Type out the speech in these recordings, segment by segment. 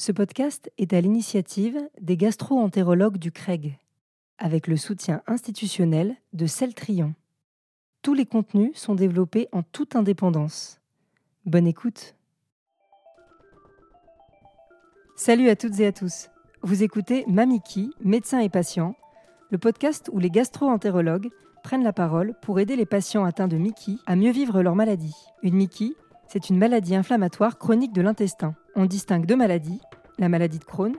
Ce podcast est à l'initiative des gastro-entérologues du CREG, avec le soutien institutionnel de Celtrion. Tous les contenus sont développés en toute indépendance. Bonne écoute. Salut à toutes et à tous. Vous écoutez Mamiki, médecin et patient, le podcast où les gastro-entérologues prennent la parole pour aider les patients atteints de Mickey à mieux vivre leur maladie. Une Mickey, c'est une maladie inflammatoire chronique de l'intestin. On distingue deux maladies, la maladie de Crohn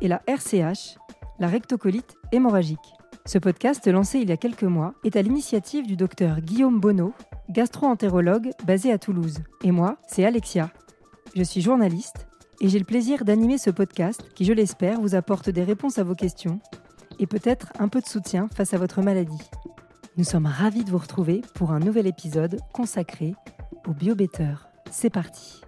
et la RCH, la rectocolite hémorragique. Ce podcast, lancé il y a quelques mois, est à l'initiative du docteur Guillaume Bonneau, gastro-entérologue basé à Toulouse. Et moi, c'est Alexia. Je suis journaliste et j'ai le plaisir d'animer ce podcast qui, je l'espère, vous apporte des réponses à vos questions et peut-être un peu de soutien face à votre maladie. Nous sommes ravis de vous retrouver pour un nouvel épisode consacré au BioBetter. C'est parti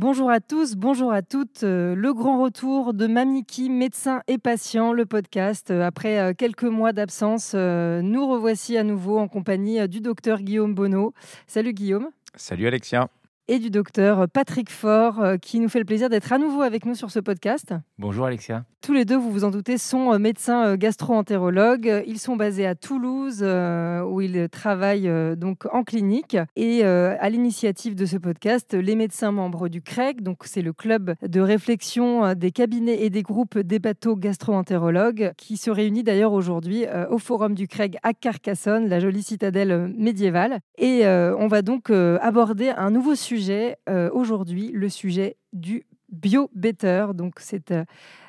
Bonjour à tous, bonjour à toutes. Euh, le grand retour de Mamiki, médecin et patient, le podcast. Euh, après euh, quelques mois d'absence, nous revoici à nouveau en compagnie du docteur Guillaume Bonneau. Salut Guillaume. Salut Alexia et du docteur Patrick Faure, qui nous fait le plaisir d'être à nouveau avec nous sur ce podcast. Bonjour Alexia. Tous les deux, vous vous en doutez, sont euh, médecins euh, gastro-entérologues. Ils sont basés à Toulouse, où ils travaillent donc en clinique. Et à l'initiative de ce podcast, les médecins membres du CREG, donc c'est le club de réflexion des cabinets et des groupes des bateaux gastro-entérologues, qui se réunit d'ailleurs aujourd'hui au forum du CREG à Carcassonne, la jolie citadelle médiévale. Et on va donc aborder un nouveau sujet euh, aujourd'hui, le sujet du BioBetter. Donc, c'est euh,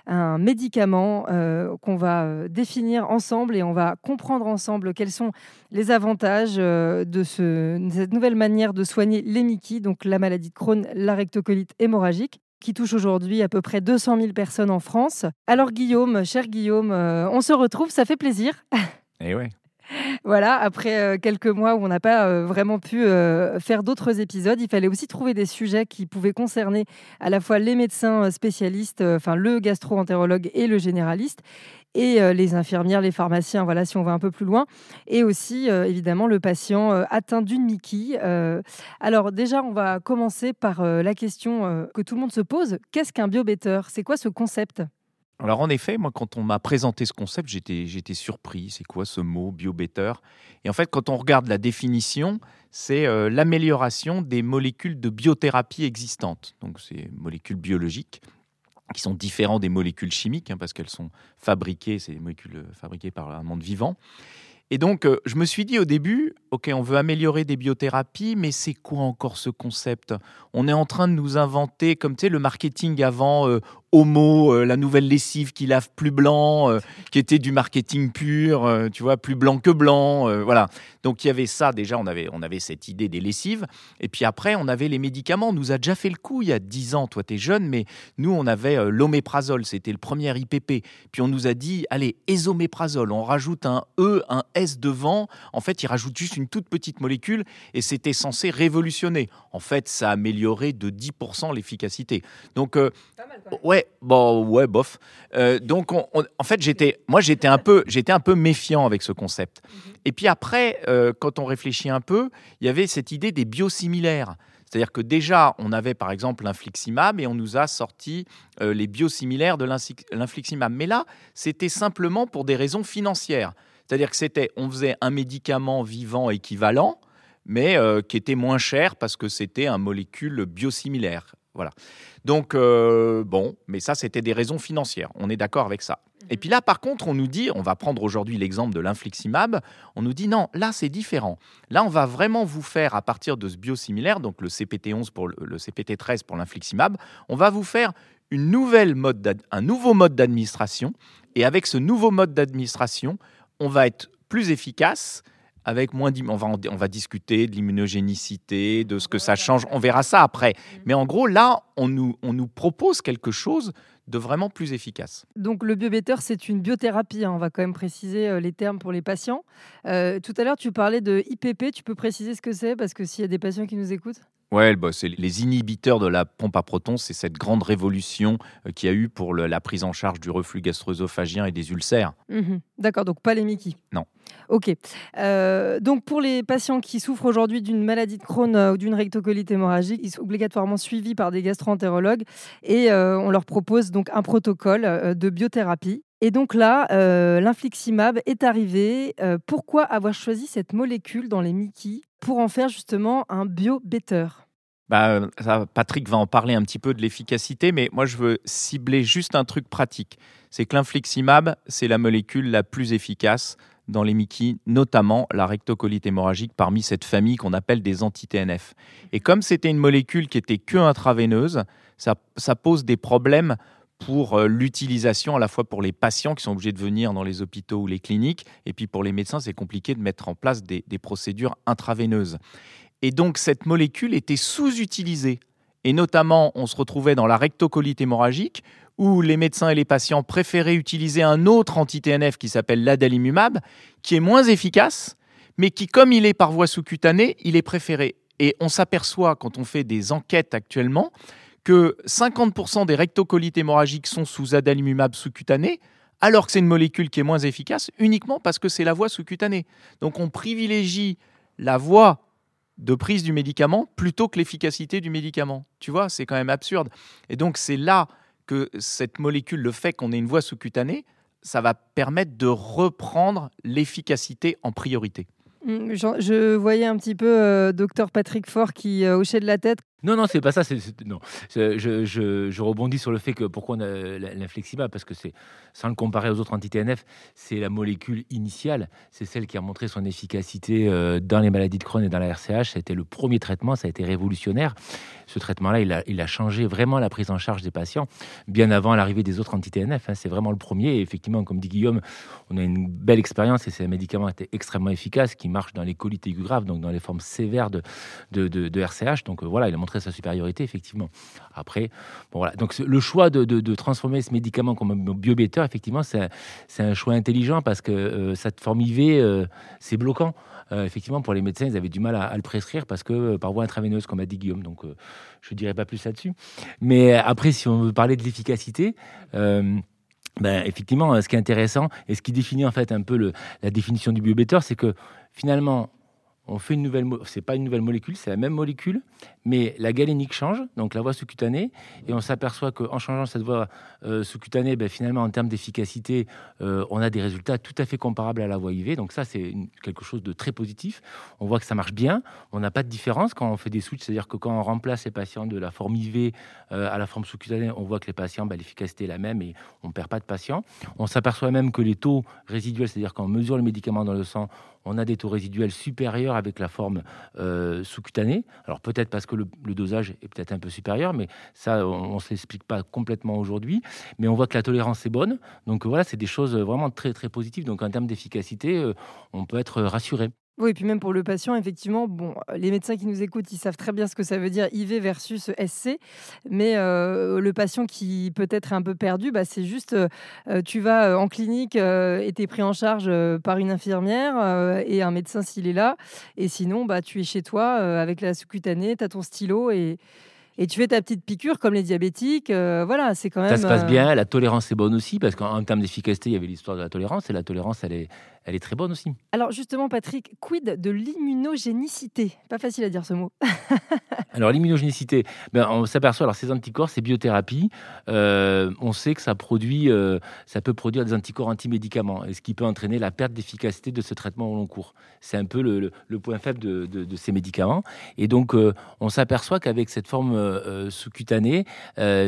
un médicament euh, qu'on va définir ensemble et on va comprendre ensemble quels sont les avantages de, cette nouvelle manière de soigner Mickey, donc la maladie de Crohn, la rectocolite hémorragique qui touche aujourd'hui à peu près 200 000 personnes en France. Alors Guillaume, cher Guillaume, on se retrouve, ça fait plaisir. Eh ouais voilà, après euh, quelques mois où on n'a pas euh, vraiment pu euh, faire d'autres épisodes, il fallait aussi trouver des sujets qui pouvaient concerner à la fois les médecins spécialistes, enfin le gastro-entérologue et le généraliste, et les infirmières, les pharmaciens, voilà, si on va un peu plus loin, et aussi évidemment le patient atteint d'une Mickey. alors déjà, on va commencer par la question que tout le monde se pose qu'est-ce qu'un biobetter C'est quoi ce concept? Alors en effet, moi quand on m'a présenté ce concept, j'étais, j'étais surpris. C'est quoi ce mot biobetter? Et en fait, quand on regarde la définition, c'est euh, l'amélioration des molécules de biothérapie existantes. Donc c'est molécules biologiques qui sont différentes des molécules chimiques hein, parce qu'elles sont fabriquées, c'est des molécules euh, fabriquées par un monde vivant. Et donc, euh, je me suis dit au début, OK, on veut améliorer des biothérapies, mais c'est quoi encore ce concept? On est en train de nous inventer, comme tu sais, le marketing avant, Homo, euh, la nouvelle lessive qui lave plus blanc, euh, qui était du marketing pur, euh, tu vois, plus blanc que blanc, voilà. Donc il y avait ça déjà, on avait, on avait cette idée des lessives. Et puis après, on avait les médicaments. On nous a déjà fait le coup il y a 10 ans, toi tu es jeune, mais nous on avait l'oméprazole, c'était le premier IPP. Puis on nous a dit, allez, ésoméprazole, on rajoute un E, un S devant. En fait, il rajoute juste une toute petite molécule et c'était censé révolutionner. En fait, ça a amélioré de 10% l'efficacité. Donc, ouais, bon, ouais, bof. Euh, donc, en fait, j'étais, moi, j'étais un peu, j'étais un peu méfiant avec ce concept. Mhm. Et puis après, euh, quand on réfléchit un peu, il y avait cette idée des biosimilaires. C'est-à-dire que déjà, on avait par exemple l'infliximab et on nous a sorti euh, les biosimilaires de l'infliximab. Mais là, c'était simplement pour des raisons financières. C'est-à-dire que c'était, on faisait un médicament vivant équivalent, mais qui était moins cher parce que c'était un molécule biosimilaire. Voilà. Donc, euh, bon, mais ça, c'était des raisons financières. On est d'accord avec ça. Et puis là, par contre, on nous dit, on va prendre aujourd'hui l'exemple de l'infliximab, on nous dit non, là, c'est différent. Là, on va vraiment vous faire, à partir de ce biosimilaire, donc le CPT11 pour le, CPT13 pour l'infliximab, on va vous faire une nouvelle mode un nouveau mode d'administration. Et avec ce nouveau mode d'administration, on va être plus efficace, avec moins on va, on va discuter de l'immunogénicité, de ce que ça change, on verra ça après. Mm. Mais en gros, là, on nous, on nous propose quelque chose de vraiment plus efficace. Donc le biobetter, c'est une biothérapie, hein. on va quand même préciser euh, les termes pour les patients. Euh, tout à l'heure, tu parlais de IPP, tu peux préciser ce que c'est, parce que s'il y a des patients qui nous écoutent Ouais, bah, c'est les inhibiteurs de la pompe à protons, c'est cette grande révolution euh, qui a eu pour le- la prise en charge du reflux gastro-œsophagien et des ulcères. Mhm. D'accord, donc pas les Mickey. Non. Ok. Euh, donc pour les patients qui souffrent aujourd'hui d'une maladie de Crohn euh, ou d'une rectocolite hémorragique, ils sont obligatoirement suivis par des gastro-entérologues et euh, on leur propose donc un protocole de biothérapie. Et donc là, euh, l'infliximab est arrivé. Pourquoi avoir choisi cette molécule dans les Mickey? Pour en faire justement un bio-better Bah, euh, Patrick va en parler un petit peu de l'efficacité, mais moi je veux cibler juste un truc pratique. C'est que l'infliximab, c'est la molécule la plus efficace dans les Mickey, notamment la rectocolite hémorragique parmi cette famille qu'on appelle des anti-TNF. Et comme c'était une molécule qui était que intraveineuse, ça pose des problèmes pour euh, l'utilisation à la fois pour les patients qui sont obligés de venir dans les hôpitaux ou les cliniques, et puis pour les médecins, c'est compliqué de mettre en place des, des procédures intraveineuses. Et donc cette molécule était sous-utilisée. Et notamment, on se retrouvait dans la rectocolite hémorragique, où les médecins et les patients préféraient utiliser un autre anti-TNF qui s'appelle l'adalimumab, qui est moins efficace, mais qui, comme il est par voie sous-cutanée, il est préféré. Et on s'aperçoit, quand on fait des enquêtes actuellement, que 50% des rectocolites hémorragiques sont sous adalimumab sous-cutané, alors que c'est une molécule qui est moins efficace, uniquement parce que c'est la voie sous-cutanée. Donc on privilégie la voie de prise du médicament plutôt que l'efficacité du médicament. Tu vois, c'est quand même absurde. Et donc c'est là que cette molécule, le fait qu'on ait une voie sous-cutanée, ça va permettre de reprendre l'efficacité en priorité. Je, je voyais un petit peu euh, docteur Patrick Faure qui euh, hochait de la tête. Non, non, c'est pas ça. non, je, rebondis sur le fait que pourquoi on a parce que c'est sans le comparer aux autres anti-TNF, c'est la molécule initiale, c'est celle qui a montré son efficacité euh, dans les maladies de Crohn et dans la RCH. C'était le premier traitement, ça a été révolutionnaire. Ce traitement-là, il a, changé vraiment la prise en charge des patients bien avant l'arrivée des autres anti-TNF. hein. C'est vraiment le premier. Et effectivement, comme dit Guillaume, on a une belle expérience et c'est un médicament qui extrêmement efficace, qui marche dans les colites aiguës graves, donc dans les formes sévères de- de RCH. Donc euh, voilà, il a montré sa supériorité, effectivement. Après, bon, voilà. Donc le choix de, transformer ce médicament comme un effectivement, c'est un, choix intelligent parce que euh, cette forme IV, euh, c'est bloquant. Euh, effectivement, pour les médecins, ils avaient du mal à, le prescrire parce que euh, par voie intraveineuse, comme a dit Guillaume. Donc, je ne dirai pas plus là-dessus. Mais après, si on veut parler de l'efficacité, ben, effectivement, ce qui est intéressant et ce qui définit en fait un peu la définition du biobéteur, c'est que finalement, on fait une nouvelle, c'est pas une nouvelle molécule, c'est la même molécule, mais la galénique change, donc la voie sous-cutanée, et on s'aperçoit qu'en changeant cette voie euh, sous-cutanée, ben, finalement, en termes d'efficacité, euh, on a des résultats tout à fait comparables à la voie IV. Donc ça, c'est quelque chose de très positif. On voit que ça marche bien. On n'a pas de différence quand on fait des switches, c'est-à-dire que quand on remplace les patients de la forme IV euh, à la forme sous-cutanée, on voit que les patients, ben, l'efficacité est la même et on perd pas de patients. On s'aperçoit même que les taux résiduels, c'est-à-dire quand on mesure le médicament dans le sang, on a des taux résiduels supérieurs avec la forme euh, sous-cutanée. Alors peut-être parce que le, dosage est peut-être un peu supérieur, mais ça, on ne s'explique pas complètement aujourd'hui. Mais on voit que la tolérance est bonne. Donc voilà, c'est des choses vraiment très très positives. Donc en termes d'efficacité, euh, on peut être rassuré. Oui, et puis même pour le patient, effectivement, bon, les médecins qui nous écoutent, ils savent très bien ce que ça veut dire IV versus SC, mais euh, le patient qui peut-être est un peu perdu, bah, c'est juste, euh, euh, tu vas euh, en clinique euh, et tu es pris en charge euh, par une infirmière euh, et un médecin s'il est là, et sinon, bah, tu es chez toi euh, avec la sous-cutanée, tu as ton stylo et, et tu fais ta petite piqûre comme les diabétiques. euh, voilà, c'est quand même... Ça se passe euh, bien. La tolérance est bonne aussi, parce qu'en en termes d'efficacité, il y avait l'histoire de la tolérance, et la tolérance, elle est, elle est très bonne aussi. Alors justement, Patrick, quid de l'immunogénicité? Pas facile à dire ce mot. Alors l'immunogénicité, ben, on s'aperçoit, alors ces anticorps, ces biothérapies, euh, on sait que ça produit, euh, ça peut produire des anticorps anti-médicaments, et ce qui peut entraîner la perte d'efficacité de ce traitement au long cours. C'est un peu le, le- le point faible de, de- de ces médicaments. Et donc euh, on s'aperçoit qu'avec cette forme sous-cutanée,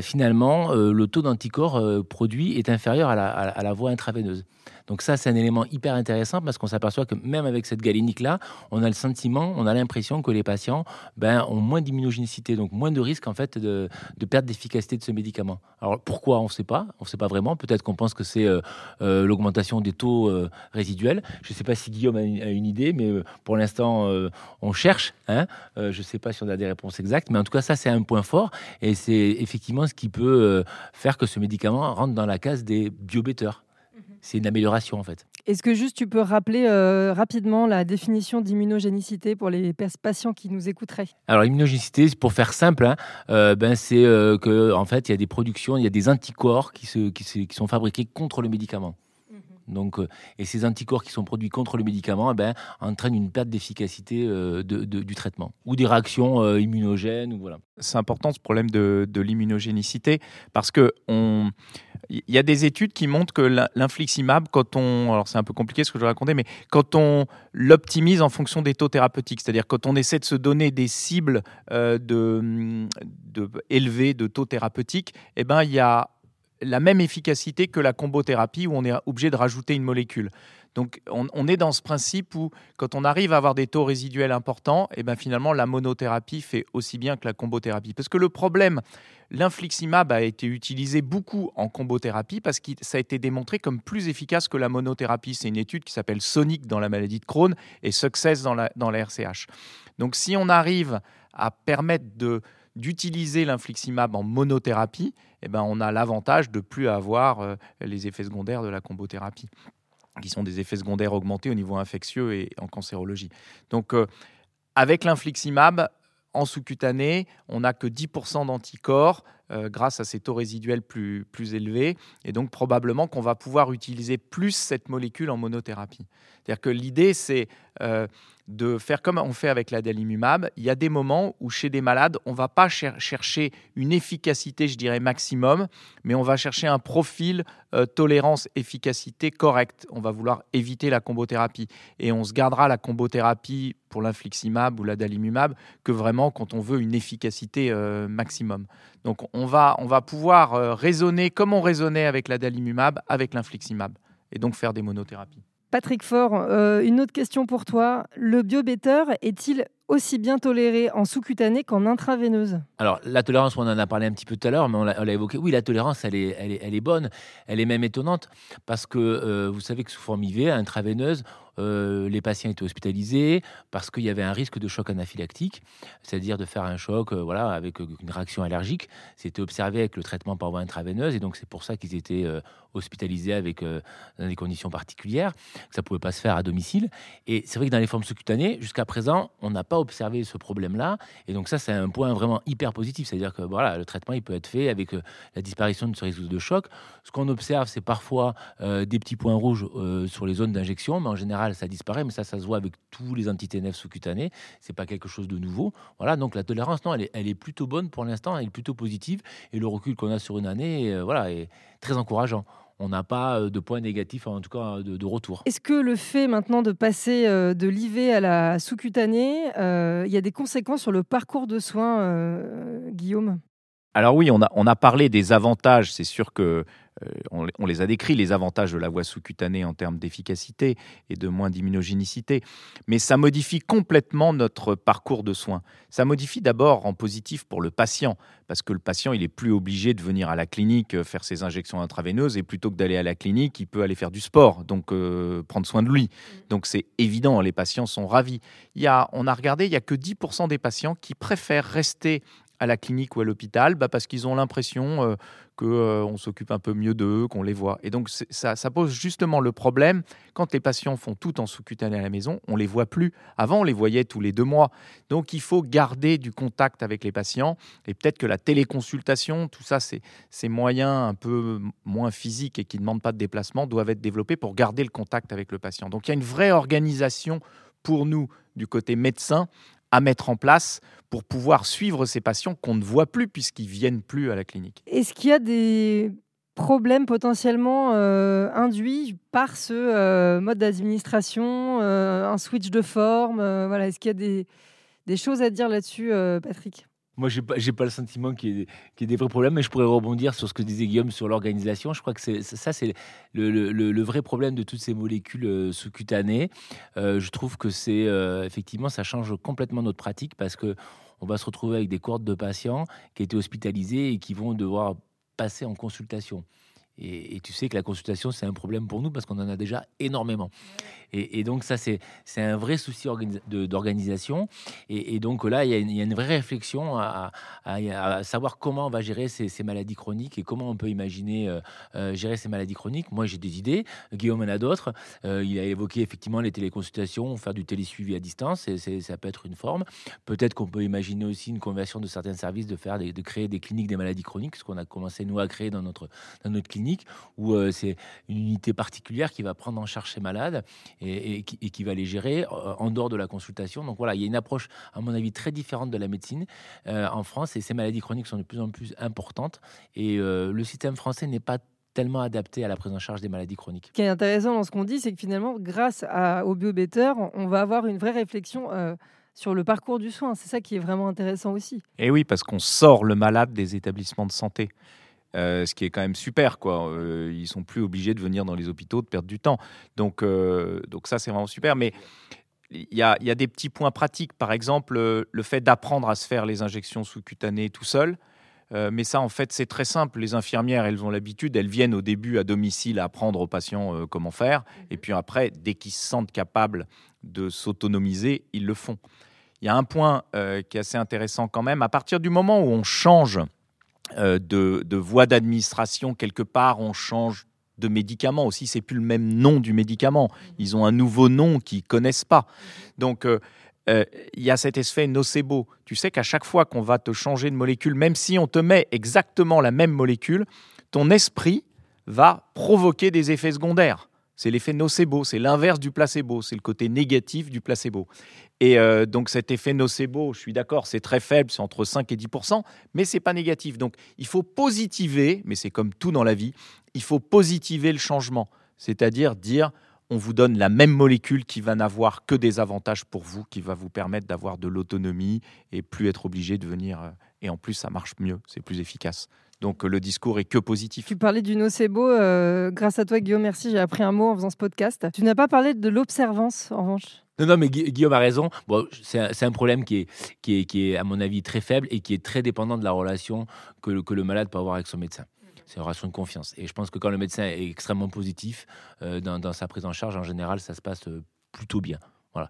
finalement, le taux d'anticorps produit est inférieur à la, à la- à la voie intraveineuse. Donc ça, c'est un élément hyper intéressant parce qu'on s'aperçoit que même avec cette galénique-là, on a le sentiment, on a l'impression que les patients ben, ont moins d'immunogénicité, donc moins de risque en fait de, perte d'efficacité de ce médicament. Alors pourquoi? On ne sait pas, on ne sait pas vraiment. Peut-être qu'on pense que c'est euh, euh, l'augmentation des taux euh, résiduels. Je ne sais pas si Guillaume a une, idée, mais pour l'instant on cherche. Hein je ne sais pas si on a des réponses exactes, mais en tout cas ça c'est un point fort et c'est effectivement ce qui peut faire que ce médicament rentre dans la case des biobéteurs. C'est une amélioration en fait. Est-ce que juste tu peux rappeler euh, rapidement la définition d'immunogénicité pour les patients qui nous écouteraient? Alors l'immunogénicité, pour faire simple, hein, euh, ben, c'est qu'en que en fait il y a des productions, il y a des anticorps qui, se, qui, qui sont fabriqués contre le médicament. Donc, euh, et ces anticorps qui sont produits contre le médicament eh ben, entraînent une perte d'efficacité euh, du traitement ou des réactions euh, immunogènes. C'est important ce problème de, l'immunogénicité parce que on, il y a des études qui montrent que l'infliximab, quand on, alors c'est un peu compliqué ce que je racontais, mais quand on l'optimise en fonction des taux thérapeutiques, c'est-à-dire quand on essaie de se donner des cibles de, de élevées de taux thérapeutiques, eh ben il y a la même efficacité que la combothérapie où on est obligé de rajouter une molécule. Donc on, est dans ce principe où quand on arrive à avoir des taux résiduels importants, et eh ben finalement la monothérapie fait aussi bien que la combothérapie. Parce que le problème, l'infliximab a été utilisé beaucoup en combothérapie parce que ça a été démontré comme plus efficace que la monothérapie. C'est une étude qui s'appelle Sonic dans la maladie de Crohn et Success dans la, dans la RCH. Donc si on arrive à permettre de d'utiliser l'infliximab en monothérapie, eh ben, on a l'avantage de plus avoir euh, les effets secondaires de la combothérapie, qui sont des effets secondaires augmentés au niveau infectieux et en cancérologie. Donc, euh, avec l'infliximab, en sous-cutané, on n'a que 10% d'anticorps euh, grâce à ces taux résiduels plus, élevés. Et donc, probablement qu'on va pouvoir utiliser plus cette molécule en monothérapie. C'est-à-dire que l'idée, c'est de faire comme on fait avec l'adalimumab. Il y a des moments où chez des malades, on ne va pas chercher une efficacité, je dirais, maximum, mais on va chercher un profil euh, tolérance-efficacité correct. On va vouloir éviter la combothérapie. Et on se gardera la combothérapie pour l'infliximab ou l'adalimumab que vraiment quand on veut une efficacité euh, maximum. Donc on va, on va pouvoir euh, raisonner comme on raisonnait avec l'adalimumab, avec l'infliximab, et donc faire des monothérapies. Patrick Faure, euh, une autre question pour toi. Le biobetter est-il aussi bien toléré en sous-cutané qu'en intraveineuse? Alors, la tolérance, on en a parlé un petit peu tout à l'heure, mais on l'a évoqué. Oui, la tolérance, elle est, elle est, bonne. Elle est même étonnante parce que euh, vous savez que sous forme IV, intraveineuse, euh, les patients étaient hospitalisés parce qu'il y avait un risque de choc anaphylactique, c'est-à-dire de faire un choc voilà, avec une réaction allergique. C'était observé avec le traitement par voie intraveineuse et donc c'est pour ça qu'ils étaient hospitalisés avec, dans des conditions particulières, que ça ne pouvait pas se faire à domicile. Et c'est vrai que dans les formes sous-cutanées, jusqu'à présent, on n'a pas observé ce problème-là. Et donc ça, c'est un point vraiment hyper positif. C'est-à-dire que voilà, le traitement, il peut être fait avec euh, la disparition de ce risque de choc. Ce qu'on observe, c'est parfois euh, des petits points rouges euh, sur les zones d'injection, mais en général, ça disparaît. Mais ça, ça se voit avec tous les anti-TNF sous-cutanés. C'est pas quelque chose de nouveau. Voilà, donc la tolérance, non, elle est, elle est plutôt bonne pour l'instant, elle est plutôt positive. Et le recul qu'on a sur une année, voilà, est très encourageant on n'a pas euh, de points négatifs, en tout cas de, retour. Est-ce que le fait maintenant de passer euh, de l'IV à la sous-cutanée, euh, il y a des conséquences sur le parcours de soins, Guillaume? Alors oui, on a, on a parlé des avantages, c'est sûr que euh, on, les a décrits, les avantages de la voie sous-cutanée en termes d'efficacité et de moins d'immunogénicité, mais ça modifie complètement notre parcours de soins. Ça modifie d'abord en positif pour le patient, parce que le patient, il est plus obligé de venir à la clinique euh, faire ses injections intraveineuses, et plutôt que d'aller à la clinique, il peut aller faire du sport, donc euh, prendre soin de lui. Mm. Donc c'est évident, les patients sont ravis. Il y a, on a regardé, il n'y a que 10% des patients qui préfèrent rester à la clinique ou à l'hôpital bah parce qu'ils ont l'impression euh, qu'on euh, s'occupe un peu mieux d'eux, qu'on les voit. Et donc ça, pose justement le problème, quand les patients font tout en sous-cutané à la maison, on les voit plus. Avant, on les voyait tous les deux mois. Donc il faut garder du contact avec les patients. Et peut-être que la téléconsultation, tout ça, ces moyens un peu moins physiques et qui ne demandent pas de déplacement, doivent être développés pour garder le contact avec le patient. Donc il y a une vraie organisation pour nous du côté médecin à mettre en place pour pouvoir suivre ces patients qu'on ne voit plus puisqu'ils viennent plus à la clinique. Est-ce qu'il y a des problèmes potentiellement euh, induits par ce euh, mode d'administration, euh, un switch de forme voilà, Est-ce qu'il y a des, des, choses à dire là-dessus, Patrick? Moi, je n'ai pas, le sentiment qu'il y, ait des vrais problèmes, mais je pourrais rebondir sur ce que disait Guillaume sur l'organisation. Je crois que ça, c'est le, vrai problème de toutes ces molécules euh, sous-cutanées. Euh, je trouve que c'est euh, effectivement, ça change complètement notre pratique parce que on va se retrouver avec des cohortes de patients qui étaient hospitalisés et qui vont devoir passer en consultation. Et, tu sais que la consultation, c'est un problème pour nous parce qu'on en a déjà énormément. Et, donc ça, c'est un vrai souci d'organisation. Et, donc là, il y, a une, vraie réflexion à, savoir comment on va gérer ces, maladies chroniques et comment on peut imaginer euh, euh, gérer ces maladies chroniques. Moi, j'ai des idées. Guillaume en a d'autres. Euh, il a évoqué effectivement les téléconsultations, faire du télésuivi à distance. Et ça peut être une forme. Peut-être qu'on peut imaginer aussi une conversion de certains services, de faire, de créer des cliniques des maladies chroniques, ce qu'on a commencé nous à créer dans notre dans notre clinique, où c'est une unité particulière qui va prendre en charge ces malades et, qui, va les gérer euh, en dehors de la consultation. Donc voilà, il y a une approche, à mon avis, très différente de la médecine euh, en France et ces maladies chroniques sont de plus en plus importantes et euh, le système français n'est pas tellement adapté à la prise en charge des maladies chroniques. Ce qui est intéressant dans ce qu'on dit, c'est que finalement, grâce à, au BioBetter, on va avoir une vraie réflexion sur le parcours du soin. C'est ça qui est vraiment intéressant aussi. Et oui, parce qu'on sort le malade des établissements de santé. Euh, ce qui est quand même super. Quoi. Euh, ils sont plus obligés de venir dans les hôpitaux, de perdre du temps. Donc, euh, donc ça, c'est vraiment super. Mais il y, a, des petits points pratiques. Par exemple, le fait d'apprendre à se faire les injections sous-cutanées tout seul. mais ça, en fait, c'est très simple. Les infirmières, elles ont l'habitude, elles viennent au début à domicile apprendre aux patients comment faire. Et puis après, dès qu'ils se sentent capables de s'autonomiser, ils le font. Il y a un point qui est assez intéressant quand même. À partir du moment où on change euh, de, voie d'administration quelque part, on change de médicament aussi, c'est plus le même nom du médicament. Ils ont un nouveau nom qu'ils connaissent pas. Donc euh, euh, il y a cet effet nocebo. Tu sais qu'à chaque fois qu'on va te changer de molécule, même si on te met exactement la même molécule, ton esprit va provoquer des effets secondaires. C'est l'effet nocebo, c'est l'inverse du placebo, c'est le côté négatif du placebo. Et euh, donc cet effet nocebo, je suis d'accord, c'est très faible, c'est entre 5 et 10% mais c'est pas négatif. Donc il faut positiver, mais c'est comme tout dans la vie, il faut positiver le changement, c'est-à-dire dire on vous donne la même molécule qui va n'avoir que des avantages pour vous, qui va vous permettre d'avoir de l'autonomie et plus être obligé de venir. Euh, et en plus, ça marche mieux, c'est plus efficace. Donc le discours est que positif. Tu parlais du nocebo. Euh, grâce à toi, Guillaume, merci. J'ai appris un mot en faisant ce podcast. Tu n'as pas parlé de l'observance, en revanche? Non, non, mais Guillaume a raison. Bon, c'est un, problème qui est, qui, est, qui est, à mon avis, très faible et qui est très dépendant de la relation que le, que le malade peut avoir avec son médecin. C'est une relation de confiance. Et je pense que quand le médecin est extrêmement positif euh, dans, dans, sa prise en charge, en général, ça se passe euh, plutôt bien. Voilà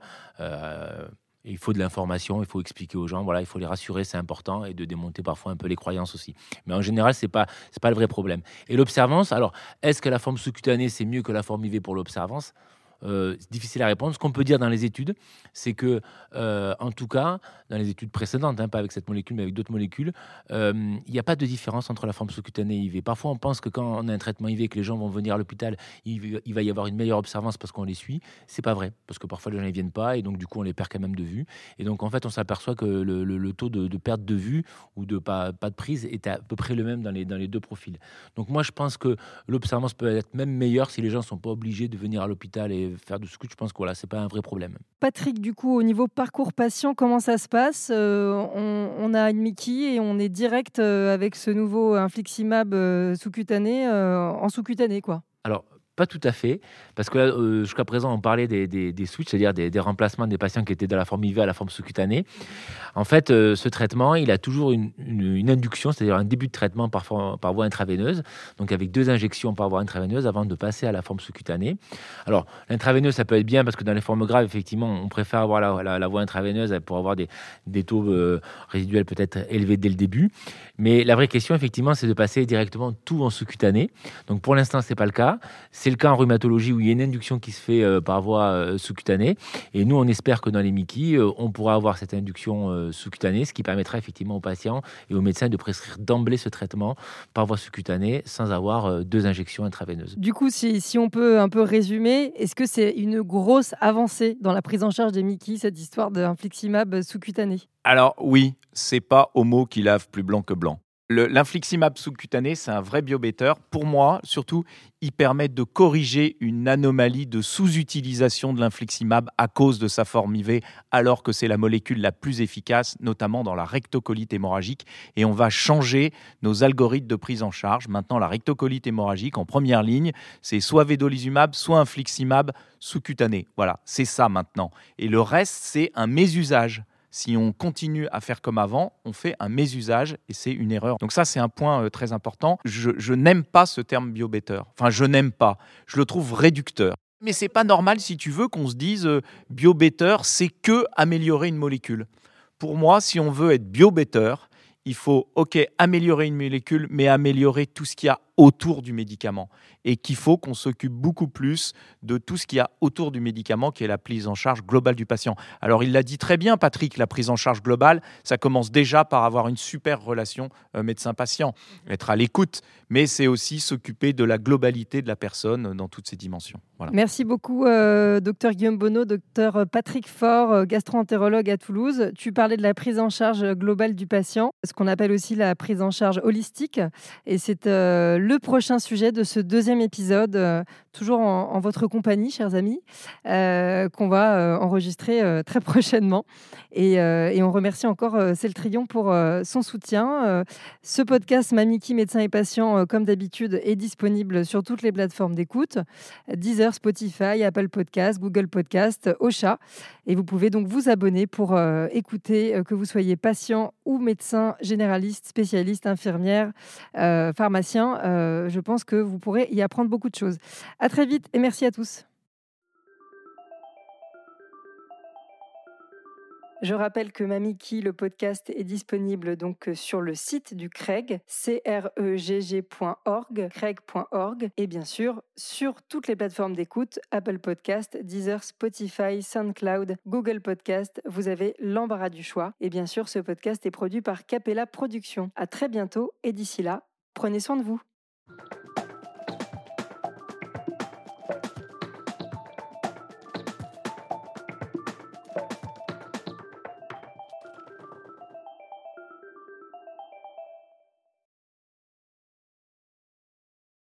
il faut de l'information, il faut expliquer aux gens, voilà, il faut les rassurer, c'est important, et de démonter parfois un peu les croyances aussi. Mais en général, c'est pas pas le vrai problème. Et l'observance, alors, est-ce que la forme sous-cutanée c'est mieux que la forme IV pour l'observance? Euh, difficile à répondre. Ce qu'on peut dire dans les études, c'est que, euh, en tout cas, dans les études précédentes, hein, pas avec cette molécule, mais avec d'autres molécules, euh, il n'y a pas de différence entre la forme sous-cutanée et IV. Parfois, on pense que quand on a un traitement IV, que les gens vont venir à l'hôpital, il, va y avoir une meilleure observance parce qu'on les suit. C'est pas vrai, parce que parfois les gens ne viennent pas et donc du coup on les perd quand même de vue. Et donc en fait, on s'aperçoit que le, taux de, perte de vue ou de pas, pas de prise est à peu près le même dans les, dans les deux profils. Donc moi, je pense que l'observance peut être même meilleure si les gens sont pas obligés de venir à l'hôpital et faire du scout, je pense que voilà, c'est pas un vrai problème. Patrick, du coup, au niveau parcours patient, comment ça se passe? Euh, on, a une Mickey et on est direct euh, avec ce nouveau infliximab euh, sous-cutané en sous-cutané, quoi. Alors, pas tout à fait, parce que euh, jusqu'à présent, on parlait des, des, switches, c'est-à-dire des, remplacements des patients qui étaient de la forme IV à la forme sous-cutanée. En fait, euh, ce traitement, il a toujours une, induction, c'est-à-dire un début de traitement par, par voie intraveineuse, donc avec deux injections par voie intraveineuse avant de passer à la forme sous-cutanée. Alors, l'intraveineuse, ça peut être bien parce que dans les formes graves, effectivement, on préfère avoir la, voie intraveineuse pour avoir des, taux euh, résiduels peut-être élevés dès le début. Mais la vraie question, effectivement, c'est de passer directement tout en sous-cutané. Donc, pour l'instant, c'est pas le cas c'est le cas en rhumatologie où il y a une induction qui se fait euh, par voie euh, sous-cutanée. Et nous, on espère que dans les Mickey, euh, on pourra avoir cette induction sous-cutanée, ce qui permettra effectivement aux patients et aux médecins de prescrire d'emblée ce traitement par voie sous-cutanée sans avoir deux injections intraveineuses. Du coup, si, si on peut un peu résumer, est-ce que c'est une grosse avancée dans la prise en charge des Mickey, cette histoire d'infliximab sous-cutané? Alors oui, c'est pas homo qui lave plus blanc que blanc. L'infliximab sous-cutané, c'est un vrai biobetter. Pour moi, surtout, il permet de corriger une anomalie de sous-utilisation de l'infliximab à cause de sa forme IV, alors que c'est la molécule la plus efficace, notamment dans la rectocolite hémorragique. Et on va changer nos algorithmes de prise en charge. Maintenant, la rectocolite hémorragique, en première ligne, c'est soit vedolizumab, soit infliximab sous-cutané. Voilà, c'est ça maintenant. Et le reste, c'est un mésusage Si on continue à faire comme avant, on fait un mésusage et c'est une erreur. Donc ça, c'est un point euh, très important. Je, n'aime pas ce terme biobetter. Enfin, je n'aime pas. Je le trouve réducteur. Mais c'est pas normal si tu veux qu'on se dise euh, c'est que améliorer une molécule. Pour moi, si on veut être biobetter, il faut, ok, améliorer une molécule, mais améliorer tout ce qu'il y a autour du médicament. Et qu'il faut qu'on s'occupe beaucoup plus de tout ce qu'il y a autour du médicament, qui est la prise en charge globale du patient. Alors, il l'a dit très bien, Patrick, la prise en charge globale, ça commence déjà par avoir une super relation euh, médecin-patient, être à l'écoute, mais c'est aussi s'occuper de la globalité de la personne dans toutes ses dimensions. Voilà. Merci beaucoup, euh, docteur Guillaume Bonneau, docteur Patrick Faure, euh, gastro-entérologue à Toulouse. Tu parlais de la prise en charge globale du patient, ce qu'on appelle aussi la prise en charge holistique. Et c'est euh, le prochain sujet de ce deuxième épisode, euh, toujours en, votre compagnie, chers amis, euh, qu'on va euh, enregistrer très prochainement. Et, et, on remercie encore Celtrion pour son soutien. ce podcast Mamiki médecin et patient, comme d'habitude, est disponible sur toutes les plateformes d'écoute Deezer, Spotify, Apple Podcast, Google Podcast, Ocha. Et vous pouvez donc vous abonner pour écouter, que vous soyez patient ou médecin généraliste, spécialiste, infirmière, pharmacien. Je pense que vous pourrez y apprendre beaucoup de choses. À très vite et merci à tous. Je rappelle que Mamiki, le podcast, est disponible donc sur le site du Craig, cregg.org, craig.org, et bien sûr sur toutes les plateformes d'écoute, Apple Podcast, Deezer, Spotify, SoundCloud, Google Podcast. Vous avez l'embarras du choix. Et bien sûr, ce podcast est produit par Capella Productions. À très bientôt et d'ici là, prenez soin de vous.